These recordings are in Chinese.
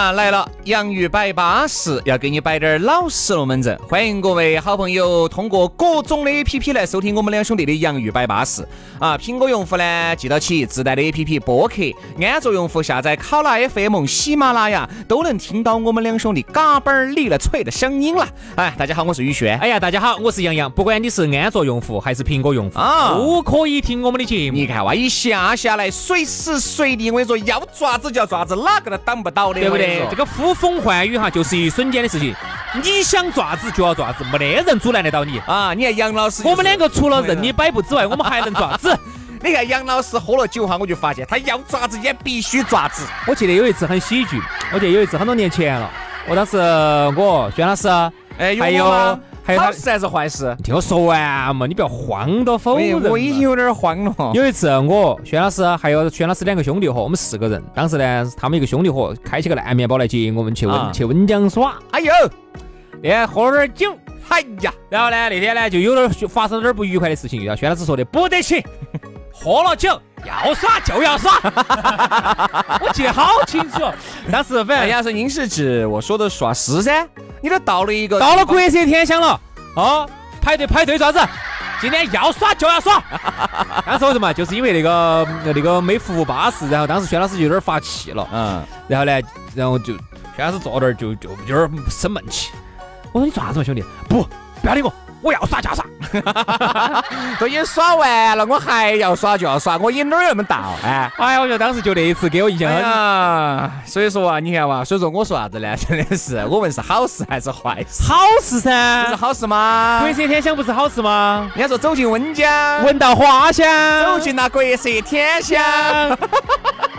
来了！洋芋摆巴适，要给你摆点老实龙门阵。欢迎各位好朋友通过各种的 A P P 来收听我们两兄弟的洋芋摆巴适啊！苹果用户呢，记到起自带的 A P P 播客；安卓用户下载考拉 F M、喜马拉雅，都能听到我们两兄弟嘎嘣儿立了脆的声音了。哎，大家好，我是宇轩。哎呀，大家好，我是杨洋。不管你是安卓用户还是苹果用户啊，都可以听我们的节目。你看哇，一下下来，随时随地，我跟你说，要爪子就要爪子，哪个都挡不到的。对不对？这个呼风唤雨哈，就是一瞬间的事情。你想爪子就要爪子，没得人阻拦得到你啊！你看杨老师，我们两个除了任你摆布之外，我们还能爪子。你看杨老师喝了酒哈，我就发现他要爪子也必须爪子。我记得有一次很喜剧，我记得有一次很多年前了，我当时我宣老师，哎，还有。好事还是坏事？听我说完嘛，你不要慌到否认。我已经有点慌了。有一次，我轩老师还有轩老师两个兄弟伙，我们四个人。当时呢，他们一个兄弟伙开起个烂面包来接我们去温去温江耍。哎呦，那喝了点酒，哎呀，然后呢，那天呢就有点发生了点不愉快的事情。要轩老师说的不得行，喝了酒要耍就要耍。我记得好清楚。当时反正杨老师，您是指我说的耍是噻？你都到了一个，到了国色天香了哦，排队排队啥子？今天要耍就要耍。当时为什么？就是因为那个那个没服务巴适，然后当时薛老师就有点发气了，嗯，然后呢，然后就薛老师坐那儿就就有点生闷气。我说你做啥子嘛，兄弟？不，不要理我。我要耍就耍，都已经耍完了，我还要耍就要耍，我瘾哪儿那么大？哎，哎呀，我觉得当时就那一次给我印象很啊。所以说啊，你看哇，所以说我说啥子呢？真的是，我问是好事还是坏事？好事噻，不是好事吗？国色天香不是好事吗？人家说走进温江，闻到花香，走进那国色天香。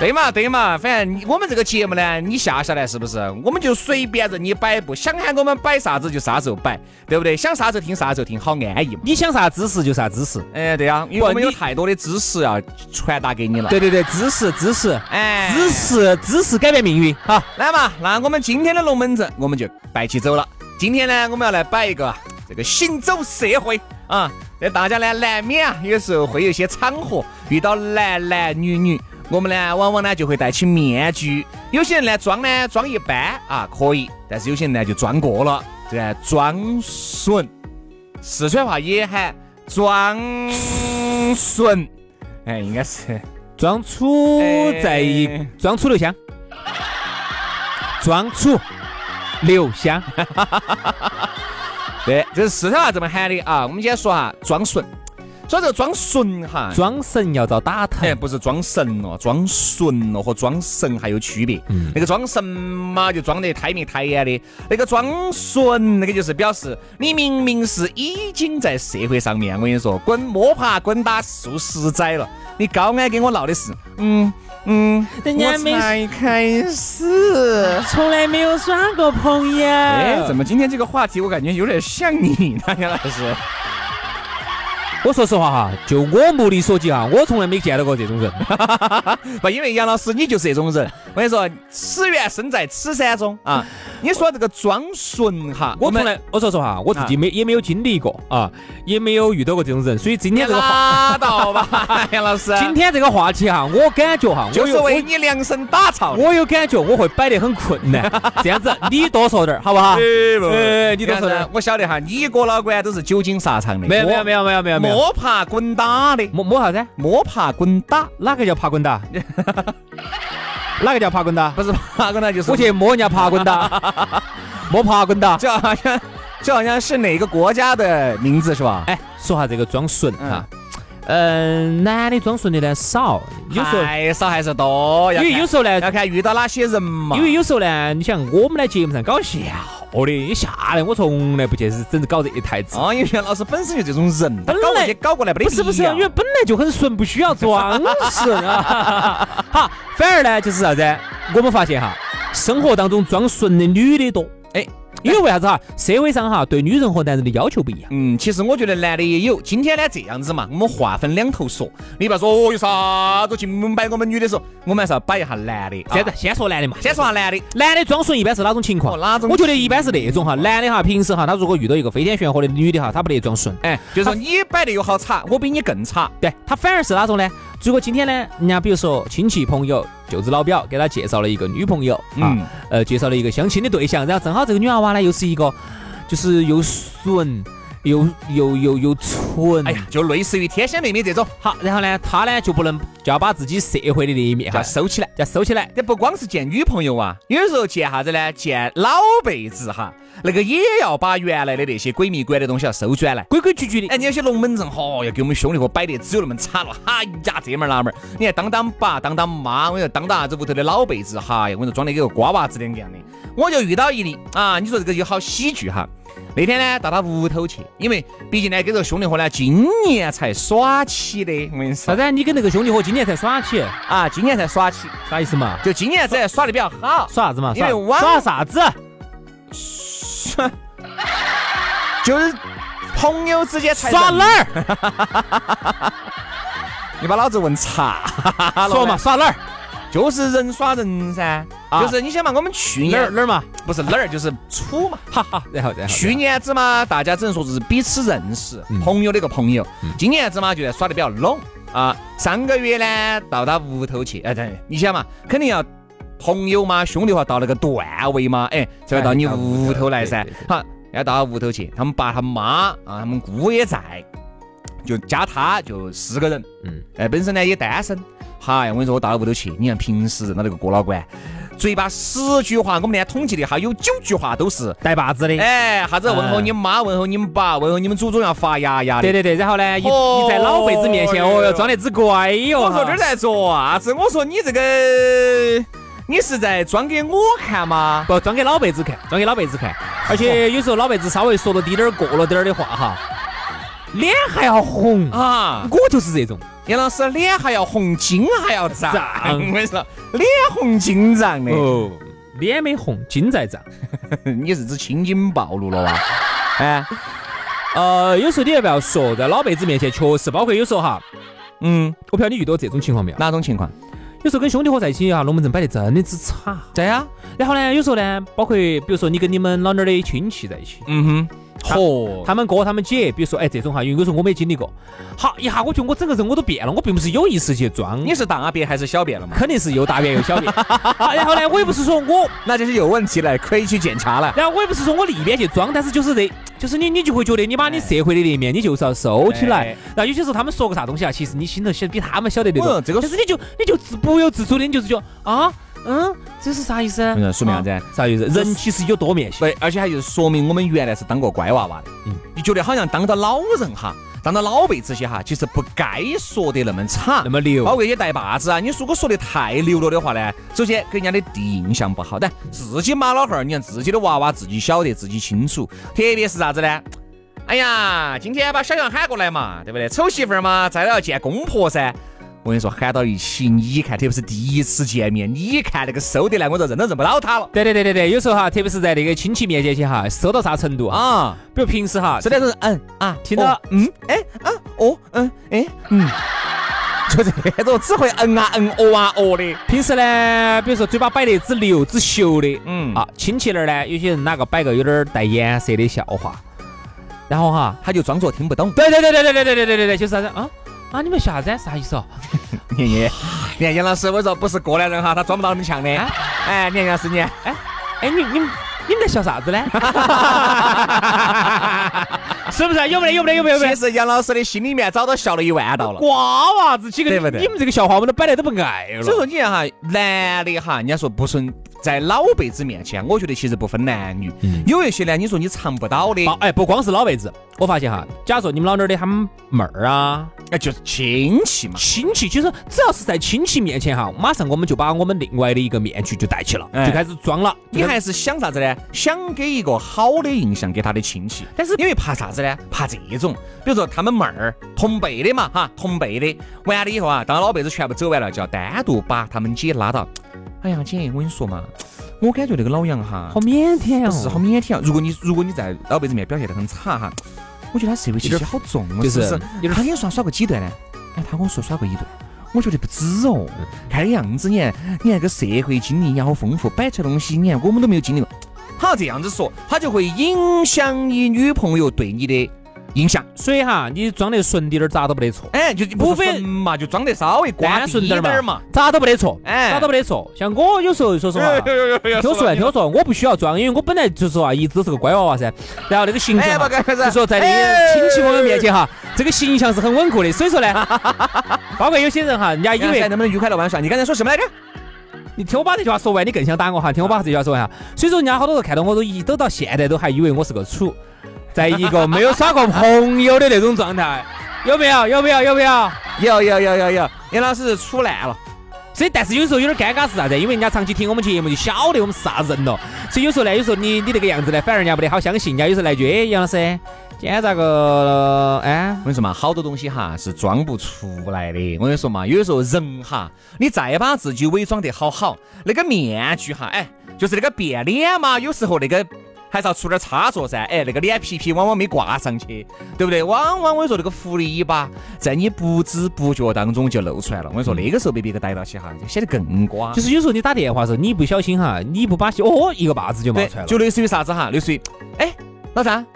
对嘛对嘛，反正我们这个节目呢，你下下来是不是？我们就随便任你摆布，想喊我们摆啥子就啥时候摆，对不对？想啥时候听啥时候听，好安逸嘛。你想啥知识就啥知识，哎，对呀，因为我们有太多的知识要传达给你了。对对对，知识知识，哎，知识知识改变命运。好，来嘛，那我们今天的龙门阵我们就摆起走了。今天呢，我们要来摆一个这个行走社会啊，那大家呢难免啊，有时候会有一些场合遇到男男女女。我们呢，往往呢就会戴起面具。有些人呢装呢装一般啊，可以；但是有些人呢就装过了，这装损。四川话也喊装损，哎，应该是装楚在装楚留香，装楚留香。对，这是四川话这么喊的啊。我们今天说哈，装损。说这个装纯哈，装神要遭打疼，不是装神哦，装纯哦和装神还有区别。那个装神嘛，就装得太明太眼的；那个装纯，那个就是表示你明明是已经在社会上面，我跟你说，滚摸爬滚打数十载了，你高矮跟我闹的是，嗯嗯，人家没才开始，从来没有耍过朋友。哎，怎么今天这个话题我感觉有点像你，杨老师？我说实话哈，就我目力所及哈，我从来没见到过这种人。不，因为杨老师你就是这种人。我跟你说，此缘身在此山中啊。你说这个装纯哈，我从来我说实话，我自己没也没有经历过啊，也没有遇到过这种人。所以今天这个拉倒吧，杨老师。今天这个话题哈，我感觉哈，就是为你量身打造。我有感觉我会摆得很困难。这样子，你多说点好不好？哎，你多说点。我晓得哈，你哥老倌都是久经沙场的。没有没有没有没有没有。摸爬滚打的，摸摸啥子？摸爬滚打，哪个叫爬滚打？哪个叫爬滚打？不是爬 滚打，就是我去摸人家爬滚打，摸爬滚打，这好像这好像是哪个国家的名字是吧？哎，说下这个装损啊，嗯，男的装顺的呢少，有时候还少还是多，因为有时候呢，要看遇到哪些人嘛。因为有时候呢，你想我们在节目上搞笑的，一下来我从来不去是整搞这一台子。啊，因为袁老师本身就这种人，本来也搞过来不是不是，因为本来就很顺，不需要装顺啊。好，反而呢就是啥子？我们发现哈，生活当中装顺的女的多。哎。因为为啥子哈？社会上哈对女人和男人的要求不一样。嗯，其实我觉得男的也有。今天呢这样子嘛，我们话分两头说。你不要说哦有啥子去摆我们女的时候，我们还是要摆一下男的。现在先说男的嘛，先说下男的。男的装顺一般是哪种情况？哪种？我觉得一般是那种哈，男的哈平时哈他如果遇到一个飞天玄火的女的哈，他不得装顺。哎，就是说你摆的又好差，我比你更差。对他反而是哪种呢？如果今天呢，人家比如说亲戚朋友。舅子老表给他介绍了一个女朋友啊，呃，介绍了一个相亲的对象，然后正好这个女娃娃呢又是一个，就是又纯又又又又蠢，哎呀，就类似于天仙妹妹这种。好，然后呢，他呢就不能就要把自己社会的那一面哈收起来，要收起来。这不光是见女朋友啊，有时候见啥子呢？见老辈子哈。那个也要把原来的那些鬼迷鬼的东西要收转来，规规矩矩的。哎，你有些龙门阵，嚯，要给我们兄弟伙摆的只有那么惨了。哎呀，这门那门，你看当当爸，当当妈，我说当当啥子屋头的老辈子，哈呀，我说装的跟个瓜娃子两个样的。我就遇到一例啊，你说这个就好喜剧哈。那天呢，到他屋头去，因为毕竟呢，跟这个兄弟伙呢，今年才耍起的。我跟你说，啥子？你跟那个兄弟伙今年才耍起啊？今年才耍起，啥意思嘛？就今年子耍的比较好。耍啥子嘛？因为耍啥子？耍 就是朋友之间才耍哪儿？你把老子问差说嘛？耍哪儿？就是人耍人噻。就是你想嘛，我们去年哪儿哪儿嘛？不是哪儿，就是处嘛。哈哈。然后然后。去年子嘛，大家只能说是彼此认识，朋友的一个朋友。今年子嘛，就在耍的比较拢啊。上个月呢，到他屋头去。哎对，你想嘛，肯定要朋友嘛，兄弟话到那个段位嘛，哎，才会到你屋头来噻。好。要到屋头去，他们爸他妈啊，他们姑也在，就加他就四个人。嗯，哎，本身呢也单身。嗨，我跟你说，我到屋头去，你看平时认到那个郭老倌，嘴巴十句话，我们呢统计的哈，有九句话都是带把子的。哎，啥子问候你妈，问候你们爸，问候你们祖宗要发芽芽的。对对对，然后呢，一一在老辈子面前，哦哟，装得只乖哟。我说这在做啥子？我说你这个。你是在装给我看吗？不，装给老辈子看，装给老辈子看。而且有时候老辈子稍微说了滴点儿过了点儿的话哈，脸还要红啊！我就是这种，杨老师脸还要红，筋还要胀。我跟你说，脸红筋胀的。哦，脸没红，筋在胀。你是指青筋暴露了哇？哎，呃，有时候你要不要说，在老辈子面前确实，包括有时候哈，嗯，我不晓得你遇到这种情况没有？哪种情况？有时候跟兄弟伙在一起啊，龙门阵摆的真的之差。对呀，然后呢，有时候呢，包括比如说你跟你们老娘的亲戚在一起，嗯哼，嚯，他们哥他们姐，比如说哎这种哈，因为有时候我没经历过，好一下我觉得我整个人我都变了，我并不是有意识去装。你是大便还是小便了嘛？肯定是又大便又小便。然后呢，我也不是说我那就是有问题了，可以去检查了。然后我也不是说我里边去装，但是就是这。就是你，你就会觉得你把你社会的那一面，你就是要收起来。然后有些时候他们说个啥东西啊，其实你心头晓得比他们晓得那种。这个，但是你就你就自不由自主的，你就是觉啊，嗯，这是啥意思？嗯说明啥子？啥意思？人其实有多面性。对，而且还就是说明我们原来是当过乖娃娃的。嗯，你觉得好像当到老人哈。当到老辈子些哈，其实不该说的那么差，那么牛，包括一些带把子啊。你如果说的太牛了的话呢，首先给人家的第一印象不好。但自己妈老汉儿，你看自己的娃娃自己晓得，自己清楚。特别是啥子呢？哎呀，今天把小杨喊过来嘛，对不对？丑媳妇儿嘛，再要见公婆噻。我跟你说，喊到一起，你一看，特别是第一次见面，你一看那个收得来，我就认都认不到他了。对对对对对，有时候哈，特别是在那个亲戚面前去哈，收到啥程度啊？比如平时哈，收的是嗯啊，听到嗯哎啊哦嗯哎嗯，就这种只会嗯啊嗯哦啊哦的。平时呢，比如说嘴巴摆得只溜只秀的，嗯啊，亲戚那儿呢，有些人哪个摆个有点带颜色的笑话，然后哈，他就装作听不懂。对对对对对对对对对对对，就是啥子啊？啊！你们笑啥子？啥意思哦？你你，你看杨老师，我说不是过来人哈，他装不到那么强的。哎，杨老师，你，哎哎，你你你们在笑啥子呢？是不是？有没得？有没得？有没有？其实杨老师的心里面早都笑了一万道了。瓜娃子几个，对不对你们这个笑话我们都摆来都不爱了。所以说你看哈，男的哈，人家说不顺在老辈子面前，我觉得其实不分男女，有一些呢，你说你尝不到的，哎，不光是老辈子，我发现哈，假如说你们老那儿的他们妹儿啊，哎，就是亲戚嘛，亲戚，其实只要是在亲戚面前哈，马上我们就把我们另外的一个面具就戴起了，就开始装了。你还是想啥子呢？想给一个好的印象给他的亲戚，但是因为怕啥子呢？怕这种，比如说他们妹儿同辈的嘛，哈，同辈的，完了以后啊，当老辈子全部走完了，就要单独把他们姐拉到。哎呀，姐，我跟你说嘛，我感觉那个老杨哈，好腼腆哦，是好腼腆啊。如果你如果你在老辈子面表现得很差哈，我觉得他社会气息好重，就是他跟你耍耍过几段呢？哎，他跟我说耍过一段，我觉得不止哦。看那样子，你看，你看个社会经历也好丰富，摆出来东西，你看我们都没有经历过。他这样子说，他就会影响你女朋友对你的。印象，所以哈，你装得顺滴点儿，咋都不得错。哎，就无非嘛，就装得稍微单纯点儿嘛，咋都不得错。哎，咋都不得错。像我有时候说实话，听我说，听我说，我不需要装，因为我本来就是话一直都是个乖娃娃噻。然后那个形象，就说在那个亲戚朋友面前哈，这个形象是很稳固的。所以说呢，包括有些人哈，人家以为能不能愉快的玩耍？你刚才说什么来着？你听我把这句话说完，你更想打我哈？听我把这句话说完哈。所以说，人家好多人看到我都一都到现在都还以为我是个处。在一个没有耍过朋友的那种状态，有没有？有没有？有没有？有有有有有，杨老师处烂了。所以，但是有时候有点尴尬是啥子？因为人家长期听我们节目，就晓得我们是啥人了。所以有时候呢，有时候你你那个样子呢，反而人家不得好相信。人家有时候来句，哎，杨老师，今天咋个？哎，我跟你说嘛，好多东西哈是装不出来的。我跟你说嘛，有时候人哈，你再把自己伪装得好好，那个面具哈，哎，就是那个变脸嘛，有时候那个。还是要出点差错噻，哎，那个脸皮皮往往没挂上去，对不对？往往我跟你说，那个狐狸尾巴在你不知不觉当中就露出来了。我跟你说，那个时候被别个逮到起哈，就显得更瓜。就是有时候你打电话时候，你不小心哈，你不把哦，一个把子就冒出来了。就类似于啥子哈？类似于，哎，老张，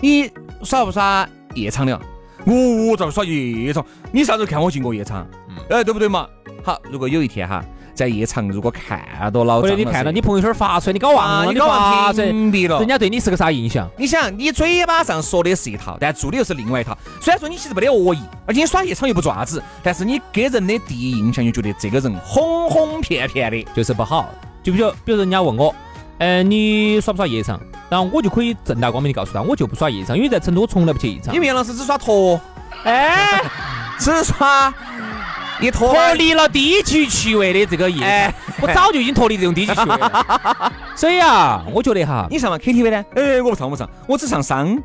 你耍不耍夜场的？我咋耍夜场？你啥时候看我进过夜场？哎，对不对嘛？好，如果有一天哈。在夜场，如果看到老张，或者你看到你朋友圈发出来，你搞忘了，你搞忘屏蔽了，人家对你是个啥印象？你想，你嘴巴上说的是一套，但做的又是另外一套。虽然说你其实没得恶意，而且你耍夜场又不做啥子，但是你给人的第一印象就觉得这个人哄哄骗骗的，就是不好。就比如，比如人家问我，嗯，你耍不耍夜场？然后我就可以正大光明的告诉他，我就不耍夜场，因为在成都我从来不去夜场。你杨老师只耍脱，哎，只耍。你脱离了低级趣味的这个夜，我早就已经脱离这种低级趣味了。所以啊，我觉得哈，你上嘛 KTV 呢？哎，我不唱，不上，我只上商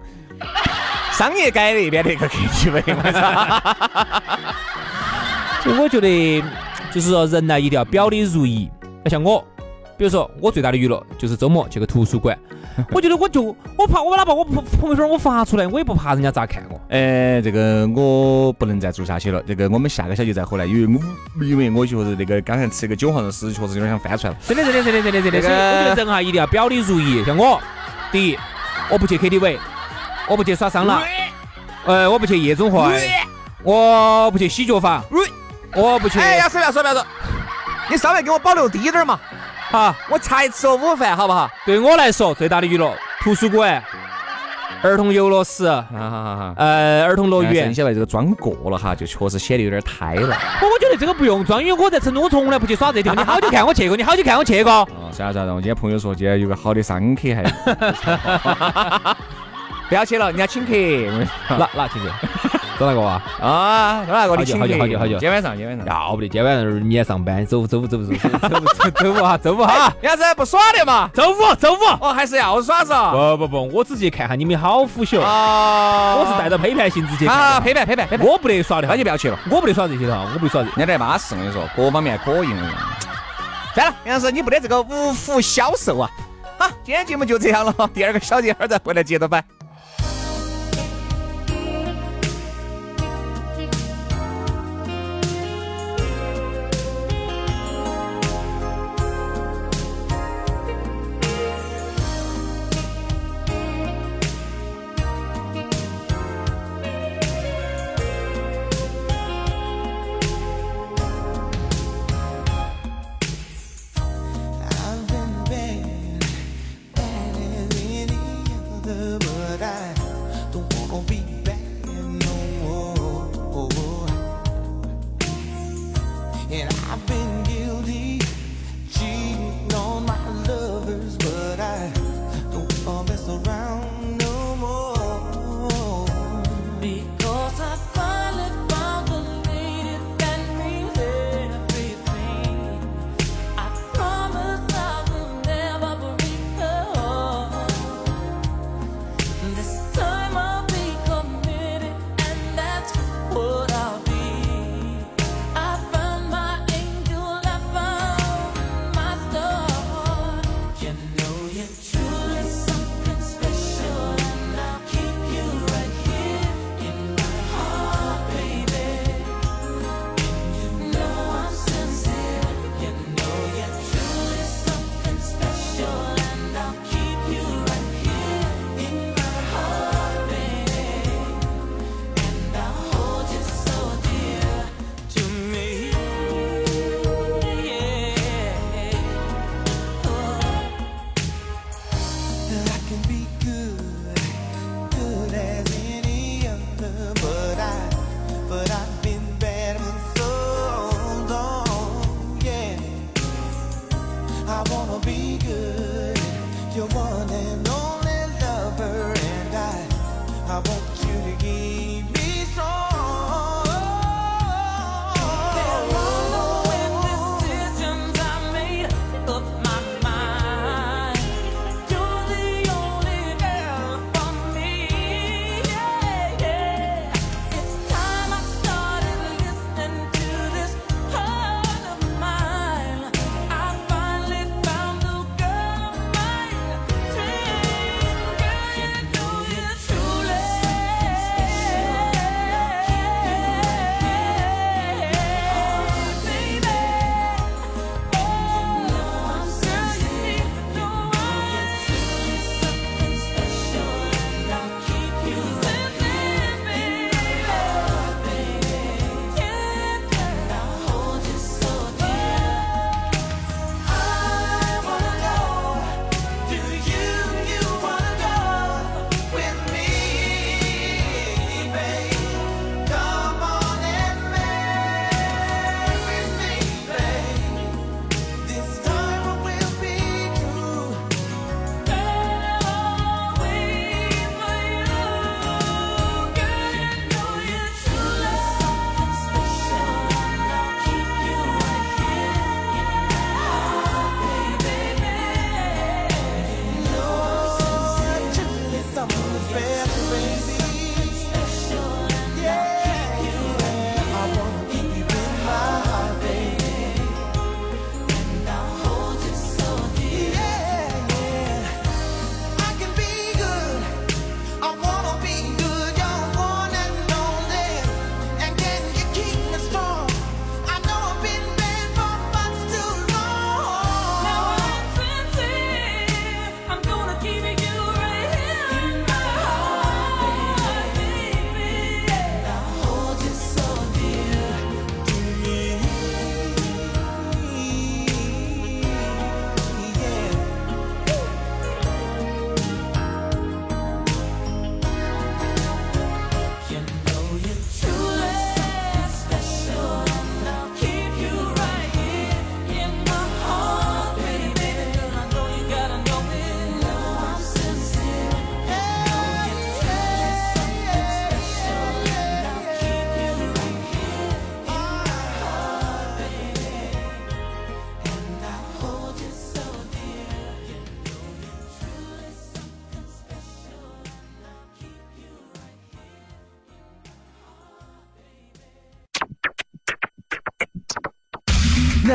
商业街那边那个 KTV。所以我觉得，就是说人呢，一定要表里如一。要像我，比如说我最大的娱乐就是周末去个图书馆。我觉得我就我怕我哪怕我朋朋友圈我发出来，我也不怕人家咋看我。哎，这个我不能再做下去了。这个我们下个小节再回来，因为我因为我觉得那个刚才吃个韭黄肉丝，确实有点想翻出来了。真的真的真的真的真的。所以我觉得人哈一定要表里如一。像我，第一，我不去 KTV，我不去耍桑拿，呃，我不去夜总会，我不去洗脚房，我不去。哎，要说不要说不要说，你稍微给我保留低点嘛。好，我才吃了午饭，好不好？对我来说，最大的娱乐，图书馆、儿童游乐室，呃，儿童乐园。晓得这个装过了哈，就确实显得有点太了。我我觉得这个不用装，因为我在成都，我从来不去耍这地方。你好久看我去过？你好久看我去过？哦，算了算了，我今天朋友说今天有个好的商客还。不要去了，人家请客。哪哪请客？找哪个啊？啊，找哪个？好久好久好久好久。今天晚上，今天晚上要不得，今天晚上明天上班，周五周五周五周五周周五哈，周五哈。杨子不耍的嘛？周五周五哦，还是要耍嗦？不不不，我只去看下你们好腐朽啊！我是带着批判性质去。啊，批判批判批判！我不得耍的，那就不要去了。我不得耍这些的哈，我不得耍这。人家在巴适，我跟你说，各方面可以。算了，杨子，你不得这个五福消受啊！好，今天节目就这样了，第二个小节儿再回来接着摆。And I've been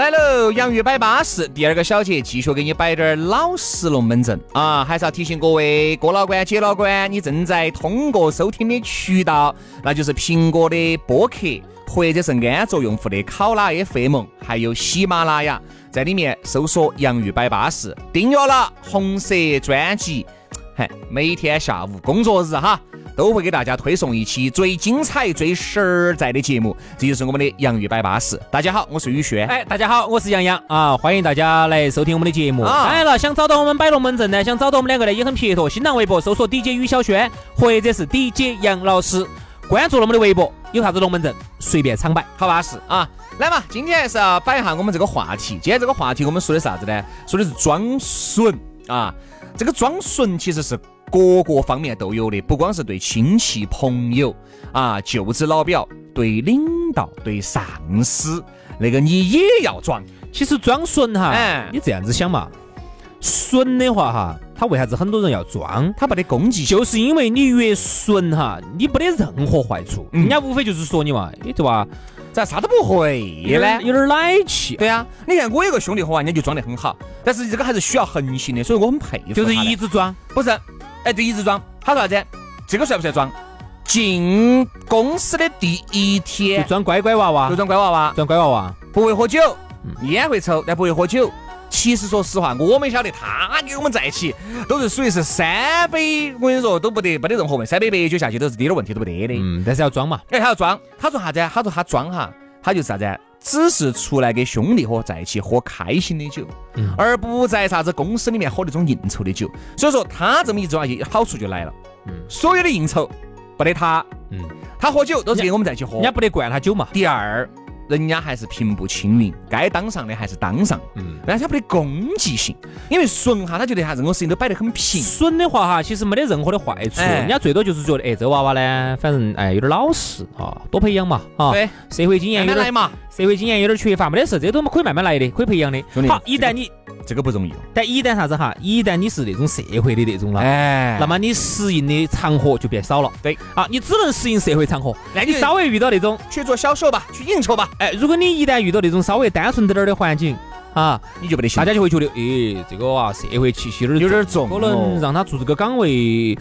来喽，洋芋摆巴士，第二个小节继续给你摆点儿老实龙门阵啊！还是要提醒各位哥老倌、姐老倌，你正在通过收听的渠道，那就是苹果的播客，或者是安卓用户的考拉 FM，还有喜马拉雅，在里面搜索“洋芋摆巴士”，订阅了红色专辑，嘿，每天下午工作日哈。都会给大家推送一期最精彩、最实在的节目，这就是我们的洋芋摆巴士。大家好，我是宇轩。哎，大家好，我是杨洋啊！欢迎大家来收听我们的节目。当然了，想找到我们摆龙门阵呢，想找到我们两个呢，也很撇脱。新浪微博搜索 DJ 于小轩，或者是 DJ 杨老师，关注了我们的微博，有啥子龙门阵随便场摆，好巴适啊！来嘛，今天还是要摆一下我们这个话题。今天这个话题我们说的啥子呢？说的是装损啊！这个装损其实是。各个方面都有的，不光是对亲戚朋友啊、舅子老表，对领导、对上司，那个你也要装。其实装损哈，你这样子想嘛，损的话哈，他为啥子很多人要装？他没得攻击，就是因为你越损哈，你没得任何坏处，人家无非就是说你嘛，你对吧？咋啥都不会呢？有点奶气。对啊，你看我有个兄弟伙啊，人家就装得很好，但是这个还是需要恒心的，所以我很佩服。就是一直装，不是？哎，对，一直装，他说啥子？这个算不算装？进公司的第一天就装乖乖娃娃，就装乖娃娃，装乖娃娃，不会喝酒，烟会抽，但不会喝酒。其实说实话，我们晓得他跟我们在一起都是属于是三杯，我跟你说都不得没得任何问题，三杯白酒下去都是一点问题都不得的。嗯，但是要装嘛。哎，他要装，他说啥子？他说他装哈，他就是啥子？只是出来给兄弟伙在一起喝开心的酒，而不在啥子公司里面喝那种应酬的酒。所以说他这么一装，好处就来了。嗯，所有的应酬不得他。嗯，他喝酒都是跟我们在一起喝，人家不得灌他酒嘛。第二。人家还是平步青云，该当上的还是当上，嗯，但是他没得攻击性，因为损哈，他觉得哈任何事情都摆得很平。损的话哈，其实没得任何的坏处，人家最多就是觉得，哎，这娃娃呢，反正哎有点老实啊，多培养嘛，啊，对，社会经验有点嘛，社会经验有点缺乏，没得事，这都可以慢慢来的，可以培养的。兄弟好，一旦你。这个不容易，但一旦啥子哈，一旦你是那种社会的那种了，哎，那么你适应的场合就变少了。对，啊，你只能适应社会场合。那你稍微遇到那种去做销售吧，去应酬吧。哎，如果你一旦遇到那种稍微单纯点儿的环境，啊，你就不得行，大家就会觉得，哎，这个啊，社会气息有点重，可能让他做这个岗位。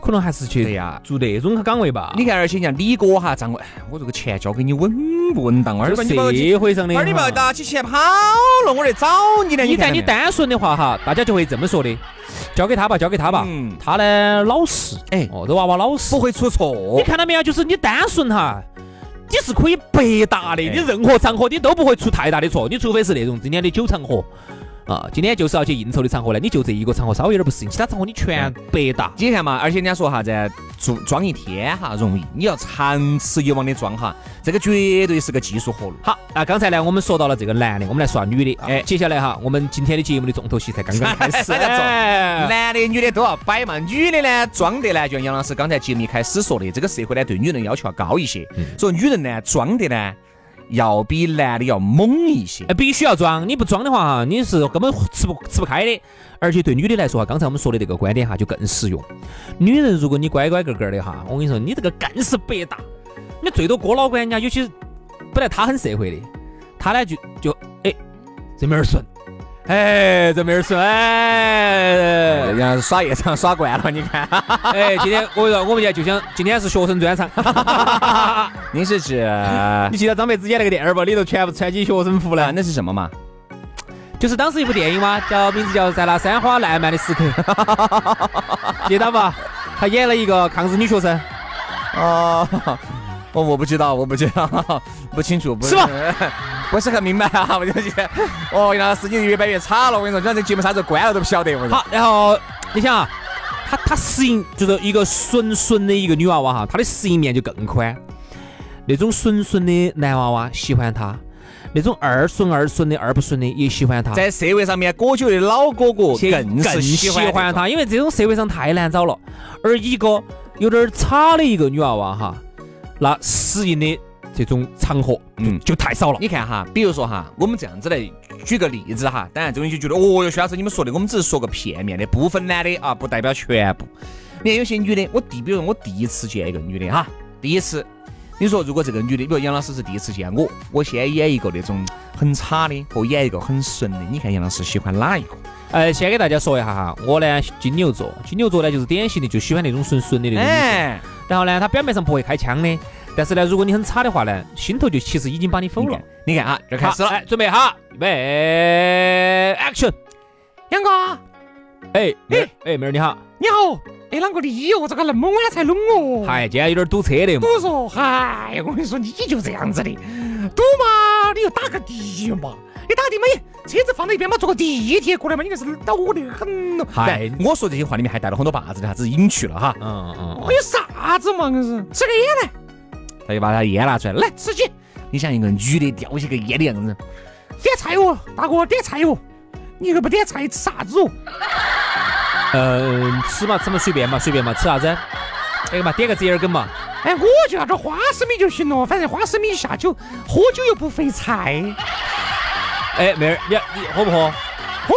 可能还是去做那种岗位吧。你看，而且像李哥哈，张伟，我这个钱交给你稳不稳当？而且社会上的，而你不要打起钱跑了，我来找你呢。一旦你单纯的话哈，大家就会这么说的：交给他吧，交给他吧。嗯，他呢老实，哎，哦，这娃娃老实，不会出错。你看到没有？就是你单纯哈，你是可以百搭的，你任何场合你都不会出太大的错。你除非是那种今天的酒场合。啊，今天就是要去应酬的场合呢，你就这一个场合稍微有点不适应，其他场合你全白搭。你看嘛，而且人家说啥子，装装一天哈容易，你要长此以往的装哈，这个绝对是个技术活路。好，那刚才呢，我们说到了这个男的，我们来说下女的。哎，接下来哈，我们今天的节目的重头戏才刚刚开始。男的女的都要摆嘛，女的呢装的呢，就像杨老师刚才节目一开始说的，这个社会呢对女人要求要高一些，所以女人呢装的呢。要比男的要猛一些，必须要装，你不装的话哈，你是根本吃不吃不开的。而且对女的来说哈，刚才我们说的这个观点哈就更实用。女人如果你乖乖个个的哈，我跟你说，你这个更是白搭。你最多哥老倌人家，尤其是本来他很社会的，他呢就就哎这门儿顺。哎，这没儿说，哎，人家耍夜场耍惯了，你看。哎，今天我说我们今天就想，今天是学生专场。你是指？你记得张柏芝演那个电影不？里头全部穿起学生服了，那是什么嘛？就是当时一部电影嘛，叫名字叫《在那山花烂漫的时刻》，记得不？他演了一个抗日女学生。哦，我我不知道，我不知道，不清楚，是吧？不是很明白啊，我就觉得，哦，杨老师你越办越差了，我跟你说，讲这节目啥时候关了都不晓得。我好，然后你想啊，他他适应就是一个纯纯的一个女娃娃哈，她的适应面就更宽。那种纯纯的男娃娃喜欢她，那种二纯二纯的二不纯的也喜欢她。在社会上面果久的老哥哥更更喜欢她，因为这种社会上太难找了。而一个有点差的一个女娃娃哈，那适应的。这种场合，嗯，就太少了。你看哈，比如说哈，我们这样子来举个例子哈。当然，这种就觉得，哦哟，徐老师你们说的，我们只是说个片面的部分男的啊，不代表全部。你看有些女的，我第，比如我第一次见一个女的哈，第一次，你说如果这个女的，比如杨老师是第一次见我，我先演一个那种很差的，和演一个很顺的，你看杨老师喜欢哪一个？呃，先给大家说一下哈，我呢金牛座，金牛座呢就是典型的就喜欢那种顺顺的那种然后呢，他表面上不会开枪的。但是呢，如果你很差的话呢，心头就其实已经把你否了。你看啊，这开始了，哎准备好，预备，action，杨哥，哎哎哎，妹儿你好，你好，哎，啷个的哦？咋个那么晚才弄哦？嗨，今天有点堵车的。堵说，嗨，我跟你说，你就这样子的，堵嘛，你就打个的嘛，你打的嘛，车子放在一边嘛，坐个地铁过来嘛，你硬是恼得很咯。嗨，我说这些话里面还带了很多把子的，啥子隐去了哈。嗯嗯。我有啥子嘛？硬是吃个烟来。他就把他烟拿出来，来吃鸡。你像一个女的叼起个烟的样子，点菜哦，大哥点菜哦。你又不点菜，吃啥子哦？嗯，吃嘛吃嘛随便嘛随便嘛，吃啥子？那个嘛点个折耳根嘛。哎，我就要点花生米就行了，反正花生米下酒，喝酒又不费菜。哎，妹儿，你你喝不喝？喝，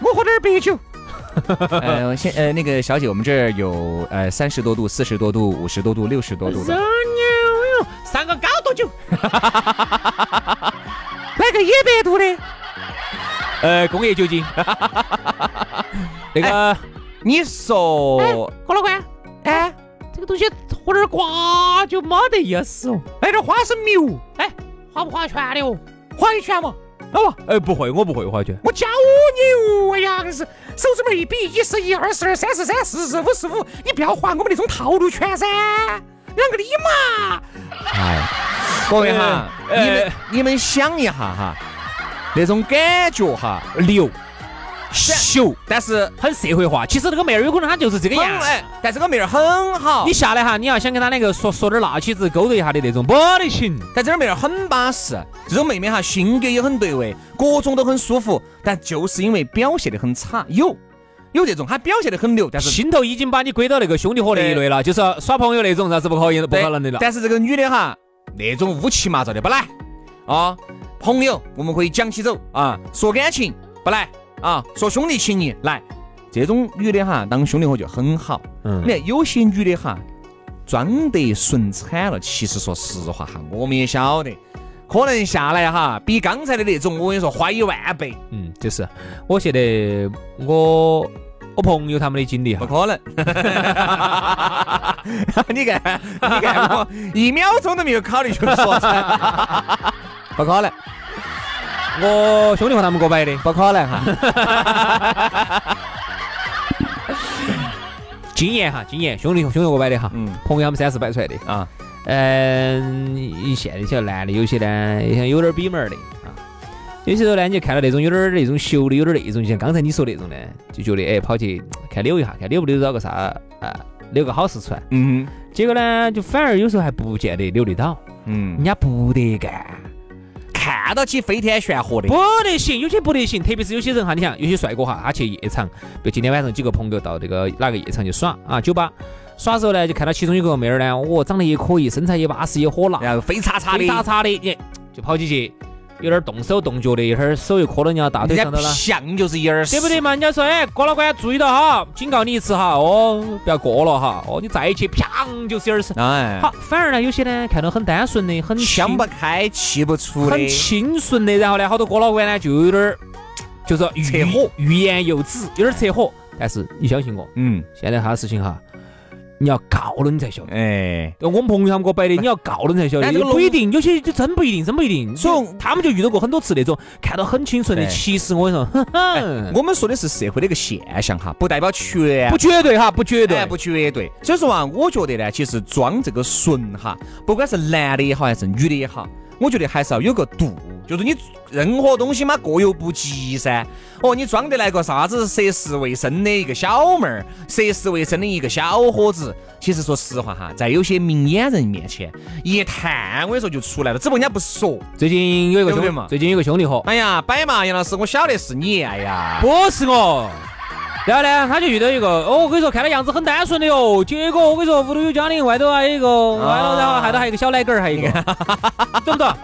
我喝点白酒。呃，先呃那个小姐，我们这儿有呃三十多度、四十多度、五十多度、六十多度的。三个高度酒，来个一百度的，呃，工业酒精。那个，你说，郭老倌，哎，这个东西喝点瓜就没得意思哦。来点花生米哦，哎，划不划拳的哦？划一拳嘛。哦，哎，不会，我不会，划拳。我教你哦，哎呀，硬是手指门一比，一十一，二十二，三十三，四十五，十五，你不要划我们那种套路拳噻，两个的嘛。哎，各位哈，你们你们想一下哈，那种感觉哈，牛。秀，但是很社会化。其实那个妹儿有可能她就是这个样，但这个妹儿很好。你下来哈，你要想跟她两个说说点辣起子，勾兑一下的那种，不得行。但这个妹儿很巴适，这种妹妹哈，性格也很对味，各种都很舒服。但就是因为表现的很差，有有这种，他表现得很牛，但是心头已经把你归到那个兄弟伙那一类了，就是耍朋友那种，那是不可以不可能的了。但是这个女的哈，那种乌七八糟的不来啊，朋友我们可以讲起走啊，说感情不来。啊，说兄弟情谊来，这种女的哈，当兄弟伙就很好。嗯，你看有些女的哈，装得顺惨了，其实说实话哈，我们也晓得，可能下来哈，比刚才的那种，我跟你说花一万倍。嗯，就是我现在我我朋友他们的经历哈，不可能。你看，你看我一秒钟都没有考虑就说，不可能。我兄弟和他们过摆的，不可能哈。经验哈，经验，兄弟兄弟过摆的哈。嗯，朋友他们三四摆出来的啊。嗯，现在晓得男的有些呢，像有点比门的啊。有些时候呢，你就看到那种有点那种秀的，有点那种，就像刚才你说那种呢，就觉得哎，跑去看溜一下，看溜不溜到个啥啊，溜个好事出来。嗯。结果呢，就反而有时候还不见得溜得到。嗯。人家不得干。看到起飞天旋火的，不得行，有些不得行，特别是有些人哈，你想有些帅哥哈，他去夜场，就今天晚上几个朋友到这个哪个夜场去耍啊，酒吧耍时候呢，就看到其中有个妹儿呢，哦，长得也可以，身材也巴适，也火辣，然后飞叉叉的，飞叉叉的，你就跑进去。有点动手动脚的，一会儿手又磕到人家大腿上头了，像就是一耳对不对嘛？人家说，哎，郭老倌注意到哈，警告你一次哈，哦，不要过了哈，哦，你再去，啪，就是一耳屎。哎，好，反而呢，有些呢，看到很单纯的，很想不开，气不出的，很清纯的，然后呢，好多郭老倌呢，就有点，就是欲火，欲言又止，有点扯火。但是你相信我，嗯，现在他的事情哈。你要告了你才晓得，哎，我们朋友他们给我摆的，你要告了你才晓得，不一定，有些就真不一定，真不一定。所以他们就遇到过很多次那种看到很清纯的，其实我跟你说，我们说的是社会的一个现象哈，不代表全，不绝对哈，不绝对，不绝对。所以说啊，我觉得呢，其实装这个纯哈，不管是男的也好，还是女的也好。我觉得还是要有个度，就是你任何东西嘛过犹不及噻。哦，你装得来个啥子涉世未深的一个小妹儿，涉世未深的一个小伙子，其实说实话哈，在有些明眼人面前一探，我跟你说就出来了。只不过人家不说。最近有一个兄弟嘛，最近有个兄弟伙，哎呀，摆嘛，杨老师，我晓得是你，哎呀，不是我。然后呢，他就遇到一个，哦，我跟你说，看他样子很单纯的哦。结果我跟你说，屋头有家庭，外头还有一个，外头然后还有一个小奶狗儿，还有一个，懂 不懂？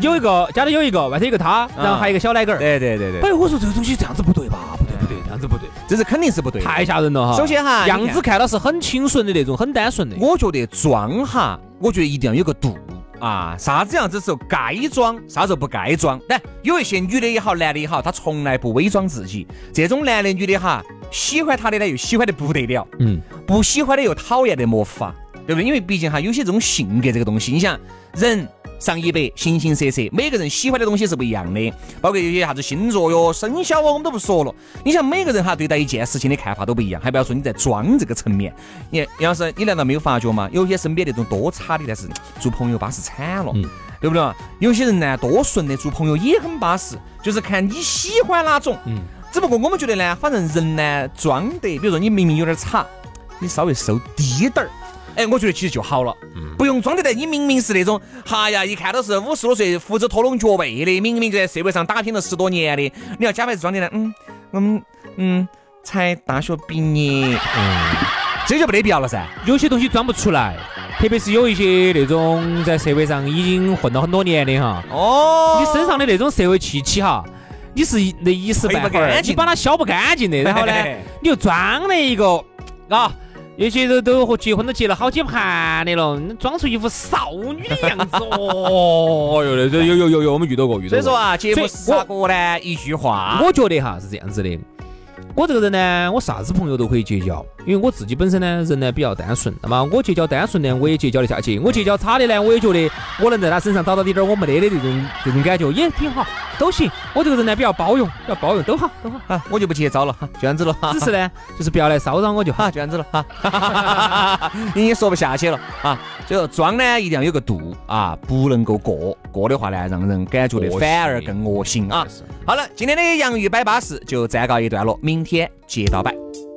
有一个家里有一个，外头有一个他，然后还有一个小奶狗儿。对对对对。哎，我说这个东西这样子不对吧？不对不对，这样子不对，这是肯定是不对，太吓人了哈。首先哈，样子看到是很清纯的那种，很单纯的。我觉得装哈，我觉得一定要有个度。啊，啥子样子时候该装，啥时候不该装？但有一些女的也好，男的也好，他从来不伪装自己。这种男的女的哈，喜欢他的呢，又喜欢的不得了，嗯，不喜欢的又讨厌的没法，对不对？因为毕竟哈，有些这种性格这个东西，你想人。上一百，形形色色，每个人喜欢的东西是不一样的，包括有些啥子星座哟、生肖哦，我们都不说了。你想每个人哈对待一件事情的看法都不一样，还不要说你在装这个层面。你杨老师，你难道没有发觉吗？有些身边那种多差的，但是做朋友巴适惨了，嗯对不对？有些人呢多顺的，做朋友也很巴适，就是看你喜欢哪种。嗯。只不过我们觉得呢，反正人呢装的，比如说你明明有点差，你稍微收低点儿。哎，我觉得其实就好了，不用装得来。你明明是那种，哈呀，一看都是五十多岁胡子拖拢脚背的，明明就在社会上打拼了十多年的，你要假牌子装的呢？嗯，我们嗯才大学毕业，嗯，这就没得必要了噻。有些东西装不出来，特别是有一些那种在社会上已经混了很多年的哈，哦，你身上的那种社会气息哈，你是那一时半会儿你把它消不干净的，然后呢，你又装了一个，啊。有些都都和结婚都结了好几盘的了，装出一副少女的样子哦 哟，这有有有有，我们遇到过遇到过。所以说啊，节目杀过呢，一句话，我觉得哈是这样子的，我这个人呢，我啥子朋友都可以结交，因为我自己本身呢，人呢比较单纯。那么我结交单纯呢，我也结交得下去；我结交差的呢，我也觉得我能在他身上找到一点我没得的这种这种感觉，也挺好，都行。我这个人呢比较包容，比较包容，都好，都好。啊，我就不接招了，哈，就这样子了。只是呢，就是不要来骚扰我就好，就这样子了。哈，你也说不下去了啊。就装呢，一定要有个度啊，不能够过，过的话呢，让人感觉的反而更恶心啊。好了，今天的洋芋摆巴士就暂告一段落，明今天接到办。